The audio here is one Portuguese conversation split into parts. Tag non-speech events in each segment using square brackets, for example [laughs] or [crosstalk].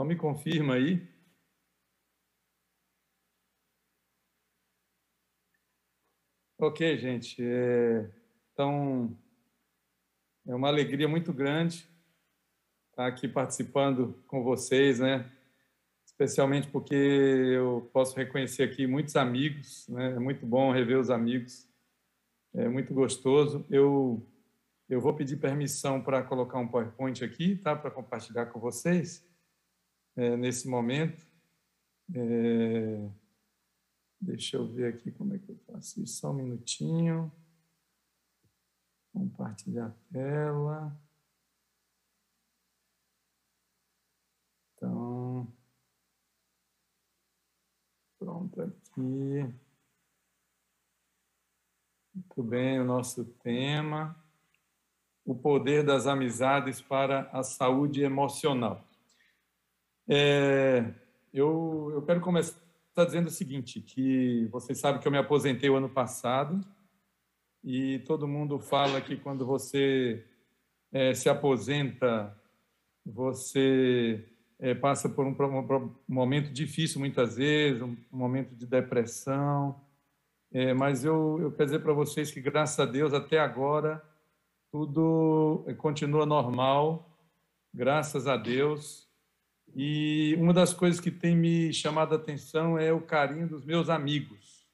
Só me confirma aí. Ok, gente. É... Então, é uma alegria muito grande estar aqui participando com vocês, né? Especialmente porque eu posso reconhecer aqui muitos amigos, né? É muito bom rever os amigos. É muito gostoso. Eu eu vou pedir permissão para colocar um PowerPoint aqui, tá? Para compartilhar com vocês é, nesse momento. É... Deixa eu ver aqui como é que eu faço isso. Só um minutinho. Compartilhar a tela. Então, pronto aqui. Muito bem, o nosso tema, o poder das amizades para a saúde emocional. É, eu, eu quero começar dizendo o seguinte, que vocês sabem que eu me aposentei o ano passado, e todo mundo fala que quando você é, se aposenta, você é, passa por um, um, momento difícil muitas vezes, um, momento de depressão. É, mas eu, eu quero dizer para vocês que, graças a Deus, até agora, tudo continua normal, graças a Deus. E uma das coisas que tem me chamado a atenção é o carinho dos meus amigos.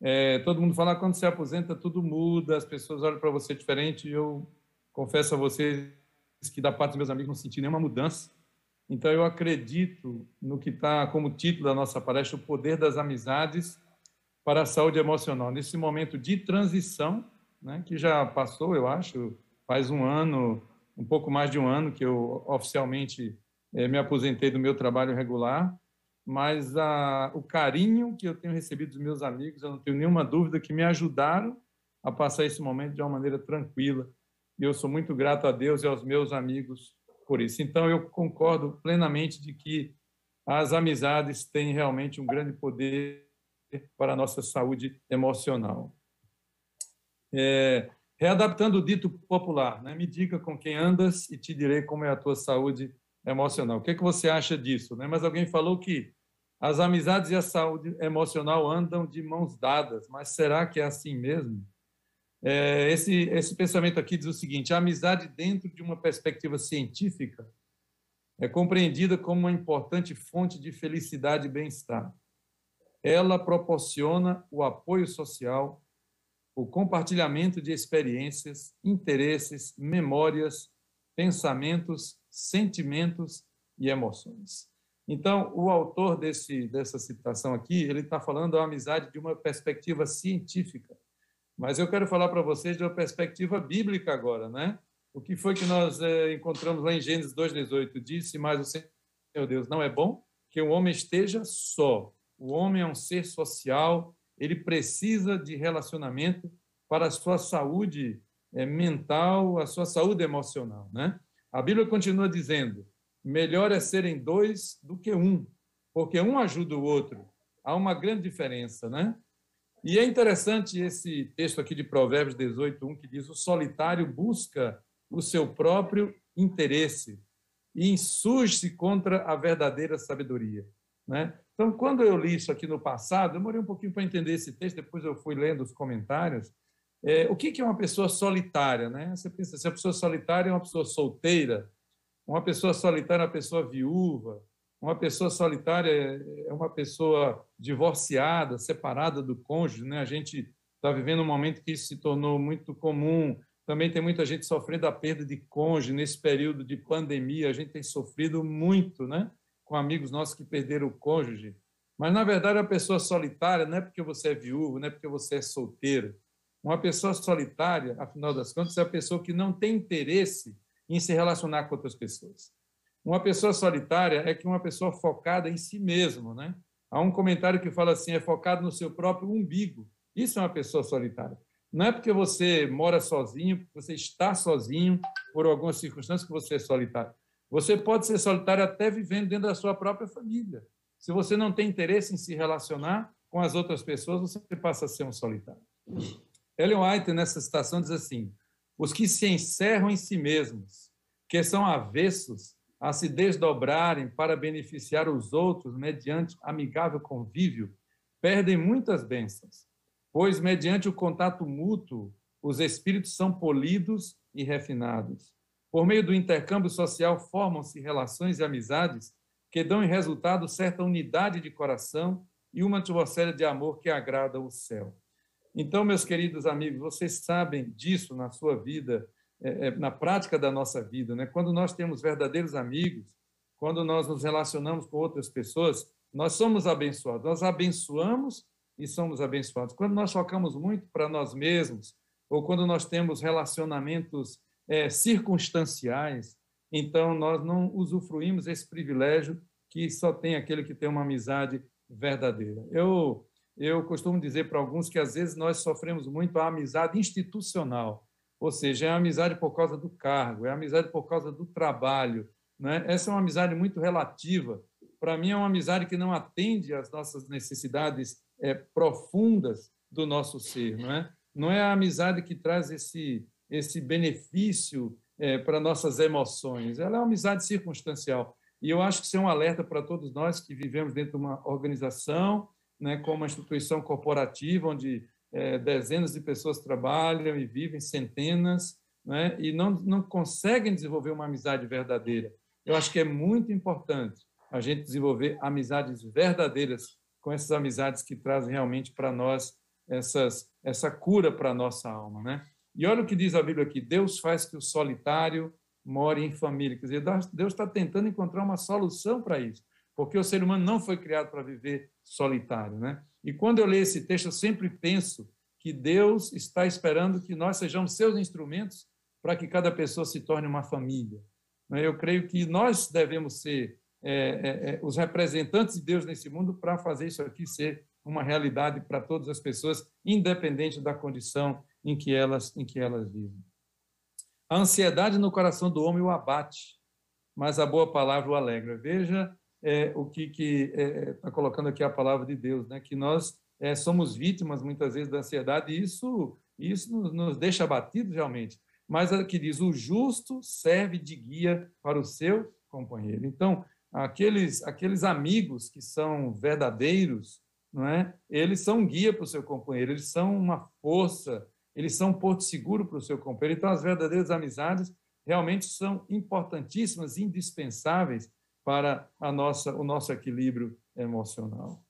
É, todo mundo fala, ah, quando se aposenta, tudo muda, as pessoas olham para você diferente. Eu confesso a vocês que, da parte dos meus amigos, não senti nenhuma mudança. Então, eu acredito no que está como título da nossa palestra, o poder das amizades para a saúde emocional. Nesse momento de transição, né, que já passou, eu acho, faz um ano, um pouco mais de um ano que eu oficialmente me aposentei do meu trabalho regular mas a, o carinho que eu tenho recebido dos meus amigos, eu não tenho nenhuma dúvida que me ajudaram a passar esse momento de uma maneira tranquila. E eu sou muito grato a Deus e aos meus amigos por isso. Então, eu concordo plenamente de que as amizades têm realmente um grande poder para a nossa saúde emocional. É, readaptando o dito popular, né? me diga com quem andas e te direi como é a tua saúde emocional. O que, é que você acha disso? Né? Mas alguém falou que as amizades e a saúde emocional andam de mãos dadas, mas será que é assim mesmo? É, esse, esse pensamento aqui diz o seguinte: a amizade, dentro de uma perspectiva científica, é compreendida como uma importante fonte de felicidade e bem-estar. Ela proporciona o apoio social, o compartilhamento de experiências, interesses, memórias, pensamentos sentimentos e emoções. Então, o autor desse, dessa citação aqui, ele está falando da amizade de uma perspectiva científica, mas eu quero falar para vocês de uma perspectiva bíblica agora, né? O que foi que nós é, encontramos lá em Gênesis 2,18? Disse, mas o Senhor Deus não é bom que o homem esteja só. O homem é um ser social, ele precisa de relacionamento para a sua saúde é, mental, a sua saúde emocional, né? A Bíblia continua dizendo: melhor é serem dois do que um, porque um ajuda o outro. Há uma grande diferença, né? E é interessante esse texto aqui de Provérbios 18, 1, que diz: o solitário busca o seu próprio interesse e insurge-se contra a verdadeira sabedoria. Né? Então, quando eu li isso aqui no passado, demorei um pouquinho para entender esse texto, depois eu fui lendo os comentários, é, o que, que é uma pessoa solitária? Né? Você pensa, se a pessoa solitária é uma pessoa solteira, uma pessoa solitária é uma pessoa viúva, uma pessoa solitária é uma pessoa divorciada, separada do cônjuge. Né? A gente está vivendo um momento que isso se tornou muito comum. Também tem muita gente sofrendo a perda de cônjuge nesse período de pandemia. A gente tem sofrido muito, né? Com amigos nossos que perderam o cônjuge. Mas, na verdade, a pessoa solitária não é porque você é viúvo, não é porque você é solteiro. Uma pessoa solitária, afinal das contas, é a pessoa que não tem interesse em se relacionar com outras pessoas. Uma pessoa solitária é que uma pessoa focada em si mesmo, né? Há um comentário que fala assim, é focado no seu próprio umbigo. Isso é uma pessoa solitária. Não é porque você mora sozinho, porque você está sozinho por algumas circunstâncias que você é solitário. Você pode ser solitário até vivendo dentro da sua própria família. Se você não tem interesse em se relacionar com as outras pessoas, você passa a ser um solitário. Ellen White, nessa citação, diz assim: os que se encerram em si mesmos, que são avessos a se desdobrarem para beneficiar os outros mediante amigável convívio, perdem muitas bênçãos, pois, mediante o contato mútuo, os espíritos são polidos e refinados. Por meio do intercâmbio social, formam-se relações e amizades que dão em resultado certa unidade de coração e uma atmosfera de amor que agrada o céu. Então, meus queridos amigos, vocês sabem disso na sua vida, é, é, na prática da nossa vida, né? Quando nós temos verdadeiros amigos, quando nós nos relacionamos com outras pessoas, nós somos abençoados. Nós abençoamos e somos abençoados. Quando nós focamos muito para nós mesmos, ou quando nós temos relacionamentos é, circunstanciais, então nós não usufruímos esse privilégio que só tem aquele que tem uma amizade verdadeira. Eu eu costumo dizer para alguns que às vezes nós sofremos muito a amizade institucional, ou seja, é a amizade por causa do cargo, é a amizade por causa do trabalho. Né? Essa é uma amizade muito relativa. Para mim, é uma amizade que não atende às nossas necessidades é, profundas do nosso ser. Não é, não é a amizade que traz esse, esse benefício é, para nossas emoções, ela é uma amizade circunstancial. E eu acho que isso é um alerta para todos nós que vivemos dentro de uma organização, né, como uma instituição corporativa, onde é, dezenas de pessoas trabalham e vivem, centenas, né, e não, não conseguem desenvolver uma amizade verdadeira. Eu acho que é muito importante a gente desenvolver amizades verdadeiras com essas amizades que trazem realmente para nós essas, essa cura para a nossa alma. Né? E olha o que diz a Bíblia aqui: Deus faz que o solitário more em família. Quer dizer, Deus está tentando encontrar uma solução para isso porque o ser humano não foi criado para viver solitário, né? E quando eu leio esse texto, eu sempre penso que Deus está esperando que nós sejamos seus instrumentos para que cada pessoa se torne uma família. Né? Eu creio que nós devemos ser é, é, é, os representantes de Deus nesse mundo para fazer isso aqui ser uma realidade para todas as pessoas, independente da condição em que elas em que elas vivem. A ansiedade no coração do homem o abate, mas a boa palavra o alegra. Veja é, o que está é, tá colocando aqui a palavra de Deus, né? que nós é, somos vítimas muitas vezes da ansiedade e isso, isso nos, nos deixa abatidos realmente. Mas aqui diz: o justo serve de guia para o seu companheiro. Então, aqueles, aqueles amigos que são verdadeiros, não é? eles são guia para o seu companheiro, eles são uma força, eles são um porto seguro para o seu companheiro. Então, as verdadeiras amizades realmente são importantíssimas, indispensáveis para a nossa, o nosso equilíbrio emocional.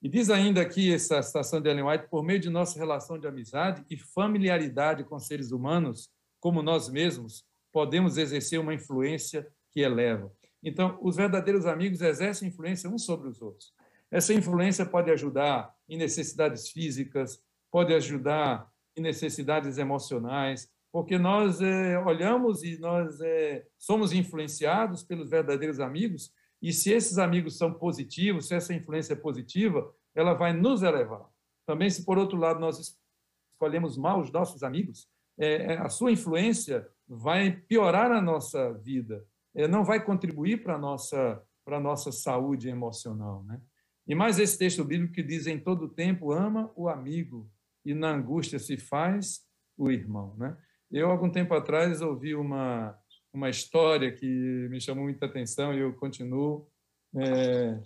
E diz ainda aqui essa citação de Ellen White, por meio de nossa relação de amizade e familiaridade com seres humanos, como nós mesmos, podemos exercer uma influência que eleva. Então, os verdadeiros amigos exercem influência uns sobre os outros. Essa influência pode ajudar em necessidades físicas, pode ajudar em necessidades emocionais, porque nós é, olhamos e nós é, somos influenciados pelos verdadeiros amigos, e se esses amigos são positivos, se essa influência é positiva, ela vai nos elevar. Também, se por outro lado nós escolhemos mal os nossos amigos, é, a sua influência vai piorar a nossa vida, não vai contribuir para a nossa, nossa saúde emocional. Né? E mais esse texto bíblico que diz: em todo tempo ama o amigo, e na angústia se faz o irmão. Né? Eu, algum tempo atrás, ouvi uma, uma história que me chamou muita atenção e eu continuo é,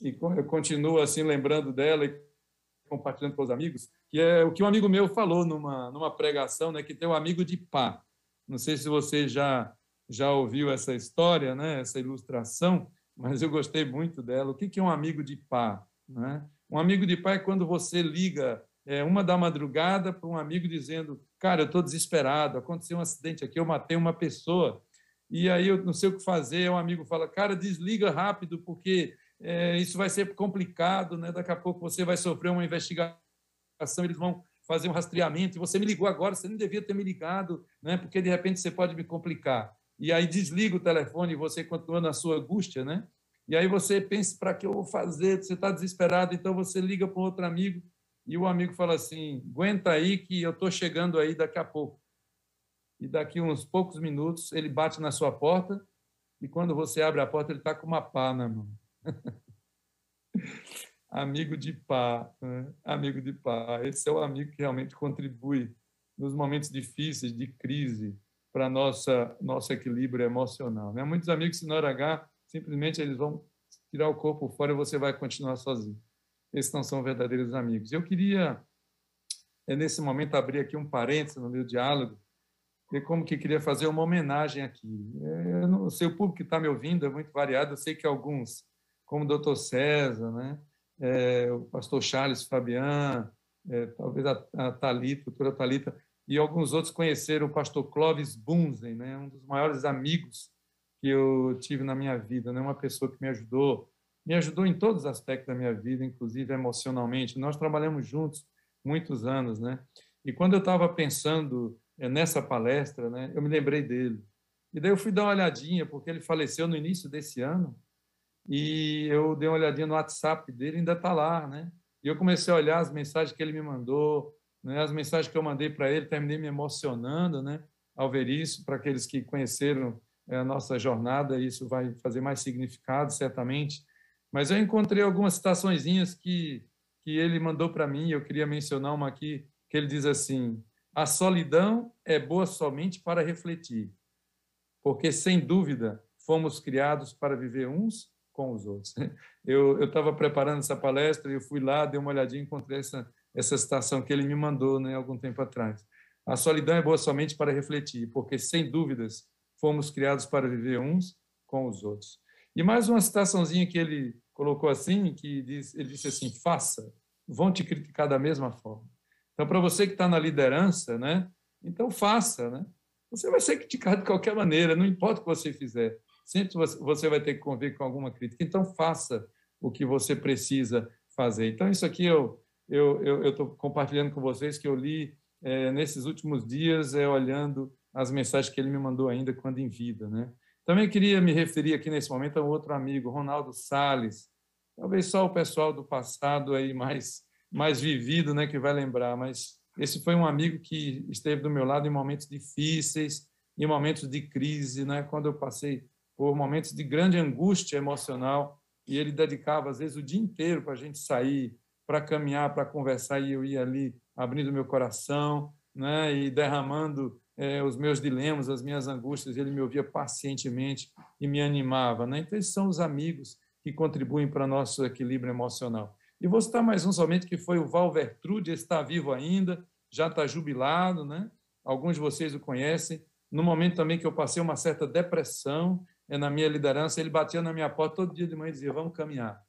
e eu continuo assim lembrando dela e compartilhando com os amigos, que é o que um amigo meu falou numa numa pregação, né, que tem um amigo de pá. Não sei se você já já ouviu essa história, né, essa ilustração, mas eu gostei muito dela. O que é um amigo de pá? Né? Um amigo de pá é quando você liga é, uma da madrugada para um amigo dizendo: Cara, eu estou desesperado, aconteceu um acidente aqui, eu matei uma pessoa. E aí eu não sei o que fazer. Um amigo fala: Cara, desliga rápido, porque é, isso vai ser complicado, né? daqui a pouco você vai sofrer uma investigação, eles vão fazer um rastreamento. Você me ligou agora, você não devia ter me ligado, né? porque de repente você pode me complicar. E aí desliga o telefone e você continua na sua angústia, né? E aí você pensa: para que eu vou fazer? Você está desesperado, então você liga para outro amigo e o amigo fala assim: aguenta aí que eu estou chegando aí daqui a pouco. E daqui uns poucos minutos ele bate na sua porta e quando você abre a porta ele está com uma pá na mão. [laughs] amigo de pá, né? amigo de pá. Esse é o amigo que realmente contribui nos momentos difíceis, de crise, para nossa nosso equilíbrio emocional. Né? Muitos amigos, na hora H, simplesmente eles vão tirar o corpo fora e você vai continuar sozinho. Esses não são verdadeiros amigos. Eu queria, é, nesse momento, abrir aqui um parênteses no meu diálogo, e como que queria fazer uma homenagem aqui. É, eu não sei, o público que está me ouvindo é muito variado, eu sei que alguns, como o doutor César, né? É, o pastor Charles Fabian, é, talvez a, a Thalita, a doutora Thalita, e alguns outros conheceram o pastor Clovis Bunzen, né? um dos maiores amigos que eu tive na minha vida, né? uma pessoa que me ajudou, me ajudou em todos os aspectos da minha vida, inclusive emocionalmente. Nós trabalhamos juntos muitos anos, né? E quando eu estava pensando eh, nessa palestra, né, eu me lembrei dele. E daí eu fui dar uma olhadinha, porque ele faleceu no início desse ano, e eu dei uma olhadinha no WhatsApp dele, ainda está lá, né? E eu comecei a olhar as mensagens que ele me mandou, né? as mensagens que eu mandei para ele, terminei me emocionando, né? Ao ver isso, para aqueles que conheceram é, a nossa jornada, isso vai fazer mais significado, certamente. Mas eu encontrei algumas citaçõezinhas que, que ele mandou para mim, eu queria mencionar uma aqui, que ele diz assim: A solidão é boa somente para refletir, porque, sem dúvida, fomos criados para viver uns com os outros. [laughs] Eu estava preparando essa palestra, eu fui lá, dei uma olhadinha, encontrei essa, essa citação que ele me mandou né, algum tempo atrás. A solidão é boa somente para refletir, porque, sem dúvidas, fomos criados para viver uns com os outros. E mais uma citaçãozinha que ele colocou assim, que diz, ele disse assim, faça, vão te criticar da mesma forma. Então, para você que está na liderança, né, então faça, né? Você vai ser criticado de qualquer maneira, não importa o que você fizer. Sempre você vai ter que conviver com alguma crítica. Então, faça o que você precisa fazer. Então, isso aqui eu eu estou compartilhando com vocês que eu li é, nesses últimos dias, é, olhando as mensagens que ele me mandou ainda quando em vida. Né? Também queria me referir aqui nesse momento a outro amigo, Ronaldo Sales. Talvez só o pessoal do passado aí mais mais vivido, né, que vai lembrar, mas esse foi um amigo que esteve do meu lado em momentos difíceis, em momentos de crise, né, quando eu passei por momentos de grande angústia emocional, e ele dedicava às vezes o dia inteiro para a gente sair, para caminhar, para conversar, e eu ia ali abrindo meu coração, né, e derramando é, os meus dilemas, as minhas angústias, ele me ouvia pacientemente e me animava. Né? Então, esses são os amigos que contribuem para nosso equilíbrio emocional. E vou citar mais um somente, que foi o Val Vertrude, está vivo ainda, já está jubilado, né? alguns de vocês o conhecem. No momento também que eu passei uma certa depressão é, na minha liderança, ele batia na minha porta todo dia de manhã e dizia, vamos caminhar,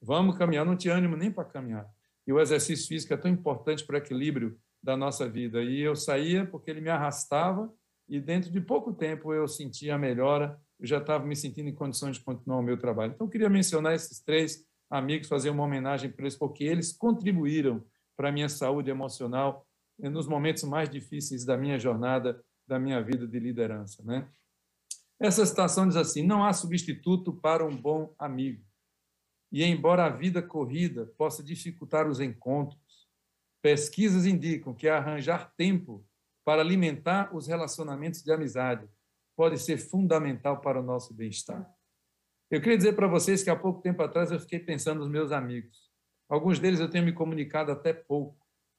vamos caminhar, não tinha ânimo nem para caminhar. E o exercício físico é tão importante para o equilíbrio da nossa vida. E eu saía porque ele me arrastava e dentro de pouco tempo eu sentia a melhora, eu já estava me sentindo em condições de continuar o meu trabalho. Então, eu queria mencionar esses três amigos, fazer uma homenagem para eles, porque eles contribuíram para a minha saúde emocional nos momentos mais difíceis da minha jornada, da minha vida de liderança. Né? Essa citação diz assim: não há substituto para um bom amigo. E embora a vida corrida possa dificultar os encontros, Pesquisas indicam que arranjar tempo para alimentar os relacionamentos de amizade pode ser fundamental para o nosso bem-estar. Eu queria dizer para vocês que há pouco tempo atrás eu fiquei pensando nos meus amigos. Alguns deles eu tenho me comunicado até pouco,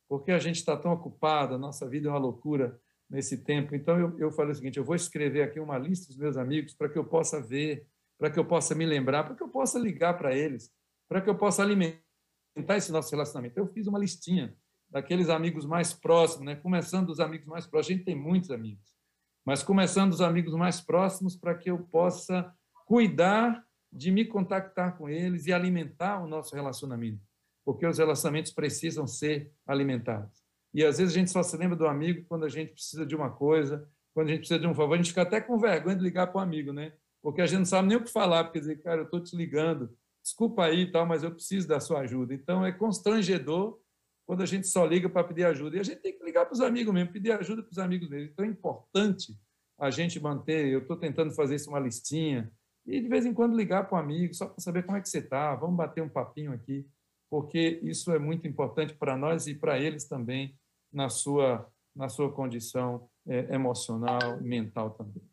porque a gente está tão ocupado, a nossa vida é uma loucura nesse tempo. Então eu, eu falei o seguinte: eu vou escrever aqui uma lista dos meus amigos para que eu possa ver, para que eu possa me lembrar, para que eu possa ligar para eles, para que eu possa alimentar esse nosso relacionamento. Eu fiz uma listinha daqueles amigos mais próximos, né? começando dos amigos mais próximos. A gente tem muitos amigos, mas começando dos amigos mais próximos para que eu possa cuidar de me contactar com eles e alimentar o nosso relacionamento, porque os relacionamentos precisam ser alimentados. E às vezes a gente só se lembra do amigo quando a gente precisa de uma coisa, quando a gente precisa de um favor, a gente fica até com vergonha de ligar para o amigo, né? Porque a gente não sabe nem o que falar, porque dizer, cara, eu estou te ligando, desculpa aí, tal, mas eu preciso da sua ajuda. Então é constrangedor quando a gente só liga para pedir ajuda. E a gente tem que ligar para os amigos mesmo, pedir ajuda para os amigos mesmo. Então é importante a gente manter. Eu estou tentando fazer isso uma listinha e de vez em quando ligar para um amigo só para saber como é que você está. Vamos bater um papinho aqui, porque isso é muito importante para nós e para eles também na sua na sua condição é, emocional, mental também.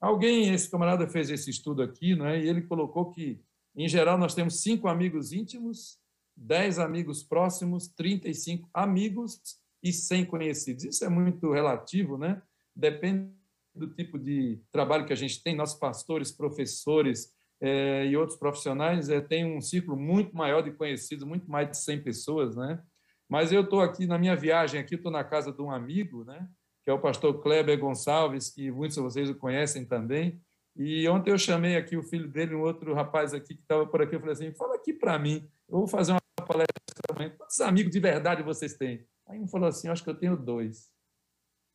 Alguém, esse camarada fez esse estudo aqui, não é? E ele colocou que, em geral, nós temos cinco amigos íntimos 10 amigos próximos, 35 amigos e 100 conhecidos. Isso é muito relativo, né? Depende do tipo de trabalho que a gente tem, nossos pastores, professores é, e outros profissionais é, têm um ciclo muito maior de conhecidos, muito mais de 100 pessoas, né? Mas eu estou aqui na minha viagem, aqui estou na casa de um amigo, né? Que é o pastor Kleber Gonçalves, que muitos de vocês o conhecem também. E ontem eu chamei aqui o filho dele, um outro rapaz aqui que estava por aqui, eu falei assim, fala aqui para mim, eu vou fazer uma palestra amanhã, quantos amigos de verdade vocês têm? Aí um falou assim, acho que eu tenho dois.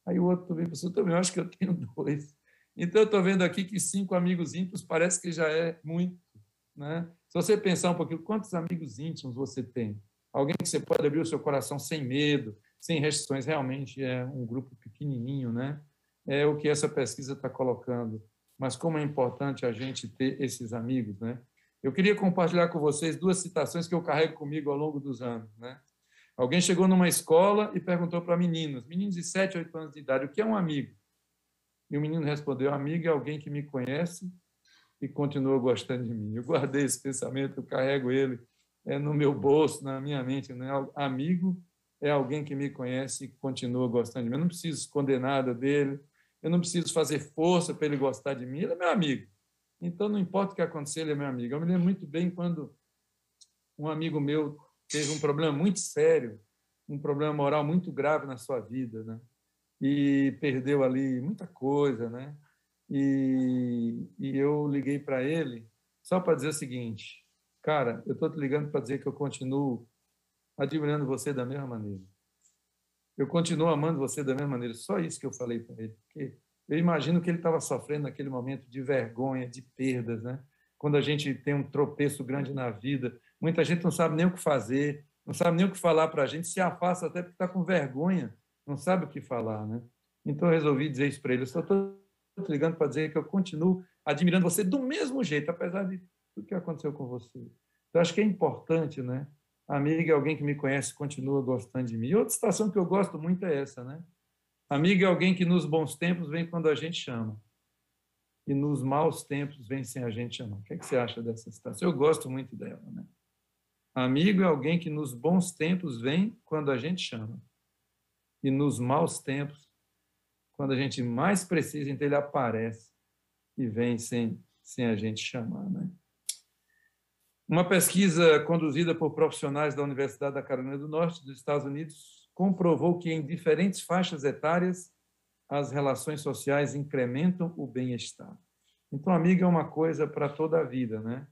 Aí o outro veio e também acho que eu tenho dois. Então, eu estou vendo aqui que cinco amigos íntimos parece que já é muito. Né? Se você pensar um pouquinho, quantos amigos íntimos você tem? Alguém que você pode abrir o seu coração sem medo, sem restrições, realmente é um grupo pequenininho, né? É o que essa pesquisa está colocando. Mas como é importante a gente ter esses amigos, né? Eu queria compartilhar com vocês duas citações que eu carrego comigo ao longo dos anos, né? Alguém chegou numa escola e perguntou para meninos, meninos de 7, 8 anos de idade, o que é um amigo? E o menino respondeu, amigo é alguém que me conhece e continua gostando de mim. Eu guardei esse pensamento, eu carrego ele é, no meu bolso, na minha mente. Né? Amigo é alguém que me conhece e continua gostando de mim. Eu não preciso esconder nada dele, eu não preciso fazer força para ele gostar de mim, ele é meu amigo. Então, não importa o que acontecer, ele é meu amigo. Eu me lembro muito bem quando um amigo meu teve um problema muito sério, um problema moral muito grave na sua vida, né? E perdeu ali muita coisa, né? E, e eu liguei para ele só para dizer o seguinte, cara, eu estou te ligando para dizer que eu continuo admirando você da mesma maneira. Eu continuo amando você da mesma maneira. Só isso que eu falei para ele, porque eu imagino que ele estava sofrendo naquele momento de vergonha, de perdas, né? Quando a gente tem um tropeço grande na vida, Muita gente não sabe nem o que fazer, não sabe nem o que falar para a gente, se afasta até porque está com vergonha, não sabe o que falar, né? Então eu resolvi dizer isso para ele. Eu só estou ligando para dizer que eu continuo admirando você do mesmo jeito, apesar de tudo que aconteceu com você. Então acho que é importante, né? Amiga alguém que me conhece continua gostando de mim. E outra situação que eu gosto muito é essa, né? Amiga é alguém que nos bons tempos vem quando a gente chama. E nos maus tempos vem sem a gente chamar. O que, é que você acha dessa situação? Eu gosto muito dela, né? Amigo é alguém que nos bons tempos vem quando a gente chama. E nos maus tempos, quando a gente mais precisa, então ele aparece e vem sem, sem a gente chamar. Né? Uma pesquisa conduzida por profissionais da Universidade da Carolina do Norte, dos Estados Unidos, comprovou que em diferentes faixas etárias as relações sociais incrementam o bem-estar. Então, amigo é uma coisa para toda a vida, né?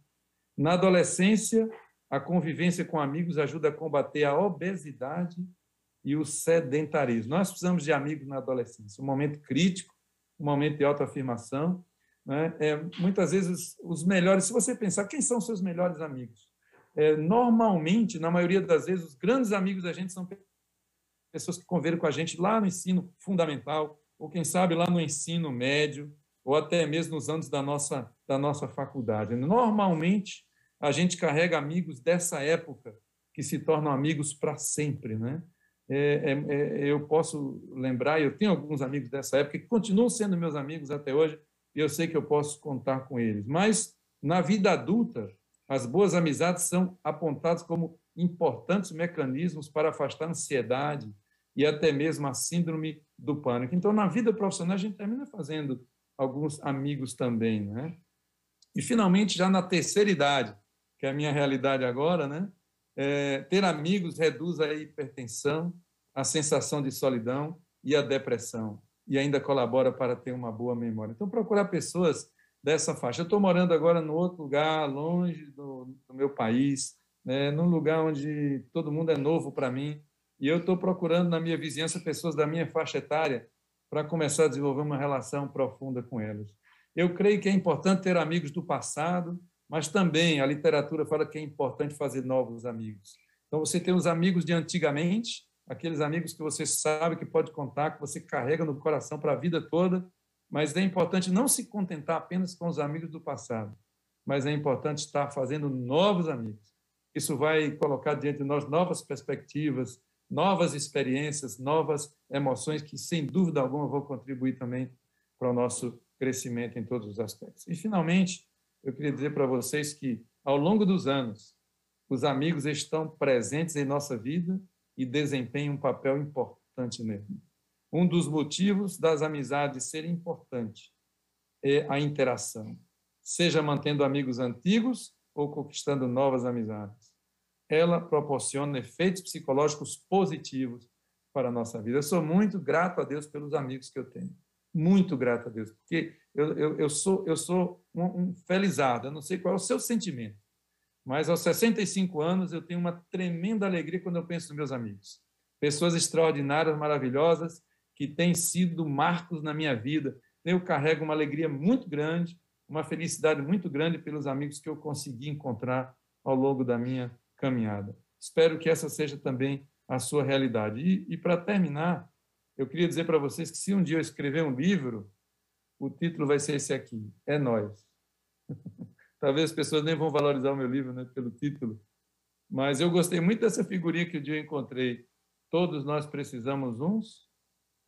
Na adolescência, a convivência com amigos ajuda a combater a obesidade e o sedentarismo. Nós precisamos de amigos na adolescência, um momento crítico, um momento de autoafirmação. Né? É, muitas vezes, os melhores, se você pensar, quem são seus melhores amigos? É, normalmente, na maioria das vezes, os grandes amigos da gente são pessoas que conviveram com a gente lá no ensino fundamental, ou quem sabe lá no ensino médio, ou até mesmo nos anos da nossa, da nossa faculdade. Normalmente, a gente carrega amigos dessa época que se tornam amigos para sempre, né? É, é, é, eu posso lembrar, eu tenho alguns amigos dessa época que continuam sendo meus amigos até hoje, e eu sei que eu posso contar com eles. Mas na vida adulta, as boas amizades são apontadas como importantes mecanismos para afastar ansiedade e até mesmo a síndrome do pânico. Então, na vida profissional, a gente termina fazendo alguns amigos também, né? E finalmente, já na terceira idade, que é a minha realidade agora, né? É, ter amigos reduz a hipertensão, a sensação de solidão e a depressão, e ainda colabora para ter uma boa memória. Então, procurar pessoas dessa faixa. Eu estou morando agora no outro lugar, longe do, do meu país, né, num lugar onde todo mundo é novo para mim, e eu estou procurando na minha vizinhança pessoas da minha faixa etária para começar a desenvolver uma relação profunda com elas. Eu creio que é importante ter amigos do passado, mas também a literatura fala que é importante fazer novos amigos. Então, você tem os amigos de antigamente, aqueles amigos que você sabe que pode contar, que você carrega no coração para a vida toda, mas é importante não se contentar apenas com os amigos do passado, mas é importante estar fazendo novos amigos. Isso vai colocar diante de nós novas perspectivas, novas experiências, novas emoções que, sem dúvida alguma, vão contribuir também para o nosso crescimento em todos os aspectos. E, finalmente, eu queria dizer para vocês que, ao longo dos anos, os amigos estão presentes em nossa vida e desempenham um papel importante nele. Um dos motivos das amizades serem importantes é a interação, seja mantendo amigos antigos ou conquistando novas amizades. Ela proporciona efeitos psicológicos positivos para a nossa vida. Eu sou muito grato a Deus pelos amigos que eu tenho. Muito grato a Deus, porque eu, eu, eu sou, eu sou um, um eu não sei qual é o seu sentimento, mas aos 65 anos eu tenho uma tremenda alegria quando eu penso nos meus amigos. Pessoas extraordinárias, maravilhosas, que têm sido marcos na minha vida. Eu carrego uma alegria muito grande, uma felicidade muito grande pelos amigos que eu consegui encontrar ao longo da minha caminhada. Espero que essa seja também a sua realidade. E, e para terminar, eu queria dizer para vocês que se um dia eu escrever um livro, o título vai ser esse aqui: É Nós. [laughs] Talvez as pessoas nem vão valorizar o meu livro né, pelo título, mas eu gostei muito dessa figurinha que o dia eu encontrei. Todos nós precisamos uns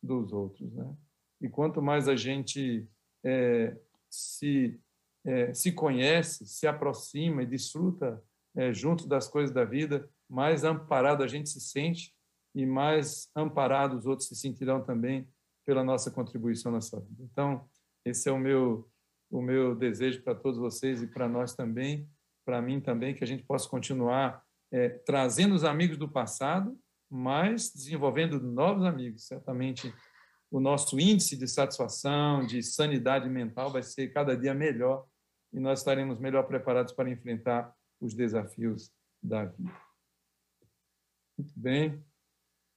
dos outros, né? E quanto mais a gente é, se é, se conhece, se aproxima e desfruta é, junto das coisas da vida, mais amparado a gente se sente e mais amparado os outros se sentirão também pela nossa contribuição na sua vida. Então, esse é o meu o meu desejo para todos vocês e para nós também, para mim também, que a gente possa continuar é, trazendo os amigos do passado, mas desenvolvendo novos amigos. Certamente o nosso índice de satisfação, de sanidade mental vai ser cada dia melhor e nós estaremos melhor preparados para enfrentar os desafios da vida. Muito bem.